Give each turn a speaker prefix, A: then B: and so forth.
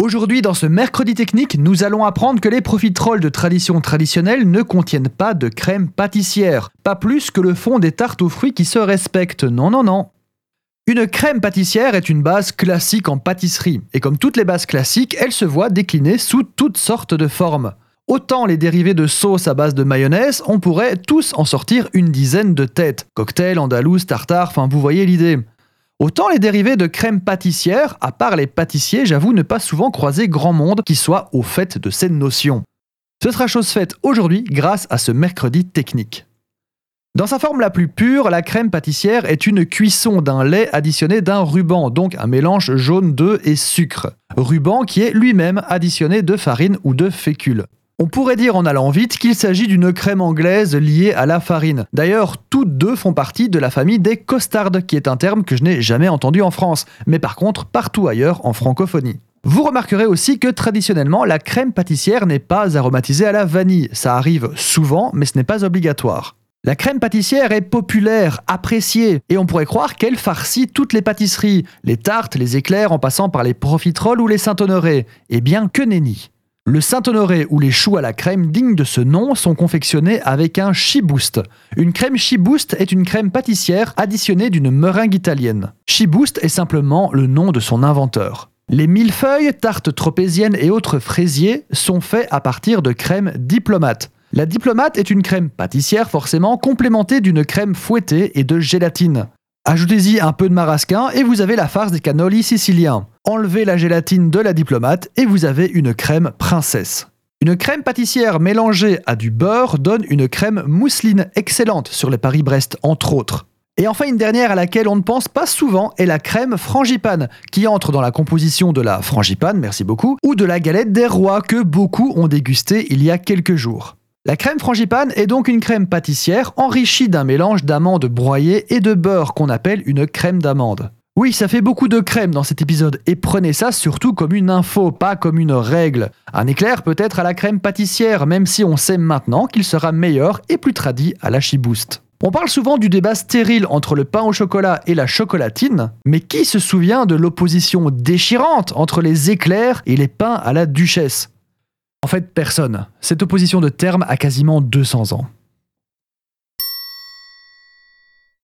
A: Aujourd'hui, dans ce mercredi technique, nous allons apprendre que les profiteroles de tradition traditionnelle ne contiennent pas de crème pâtissière, pas plus que le fond des tartes aux fruits qui se respectent. Non, non, non. Une crème pâtissière est une base classique en pâtisserie, et comme toutes les bases classiques, elle se voit déclinée sous toutes sortes de formes. Autant les dérivés de sauce à base de mayonnaise, on pourrait tous en sortir une dizaine de têtes. Cocktail, andalouse, tartare, enfin vous voyez l'idée. Autant les dérivés de crème pâtissière, à part les pâtissiers, j'avoue ne pas souvent croiser grand monde qui soit au fait de cette notion. Ce sera chose faite aujourd'hui grâce à ce mercredi technique. Dans sa forme la plus pure, la crème pâtissière est une cuisson d'un lait additionné d'un ruban, donc un mélange jaune d'œuf et sucre. Ruban qui est lui-même additionné de farine ou de fécule. On pourrait dire en allant vite qu'il s'agit d'une crème anglaise liée à la farine. D'ailleurs, toutes deux font partie de la famille des costardes, qui est un terme que je n'ai jamais entendu en France, mais par contre partout ailleurs en francophonie. Vous remarquerez aussi que traditionnellement, la crème pâtissière n'est pas aromatisée à la vanille. Ça arrive souvent, mais ce n'est pas obligatoire. La crème pâtissière est populaire, appréciée, et on pourrait croire qu'elle farcit toutes les pâtisseries, les tartes, les éclairs en passant par les profiteroles ou les Saint-Honoré. Eh bien, que nenni le Saint-Honoré ou les choux à la crème dignes de ce nom sont confectionnés avec un Chiboost. Une crème Chiboost est une crème pâtissière additionnée d'une meringue italienne. Chiboost est simplement le nom de son inventeur. Les millefeuilles, tartes tropéziennes et autres fraisiers sont faits à partir de crème diplomate. La diplomate est une crème pâtissière forcément complémentée d'une crème fouettée et de gélatine. Ajoutez-y un peu de marasquin et vous avez la farce des cannolis siciliens. Enlevez la gélatine de la diplomate et vous avez une crème princesse. Une crème pâtissière mélangée à du beurre donne une crème mousseline excellente sur les Paris-Brest entre autres. Et enfin une dernière à laquelle on ne pense pas souvent est la crème frangipane, qui entre dans la composition de la frangipane, merci beaucoup, ou de la galette des rois que beaucoup ont dégusté il y a quelques jours. La crème frangipane est donc une crème pâtissière enrichie d'un mélange d'amandes broyées et de beurre qu'on appelle une crème d'amande. Oui, ça fait beaucoup de crème dans cet épisode et prenez ça surtout comme une info, pas comme une règle. Un éclair peut être à la crème pâtissière, même si on sait maintenant qu'il sera meilleur et plus tradit à la chiboost. On parle souvent du débat stérile entre le pain au chocolat et la chocolatine, mais qui se souvient de l'opposition déchirante entre les éclairs et les pains à la duchesse? En fait, personne. Cette opposition de termes a quasiment 200 ans.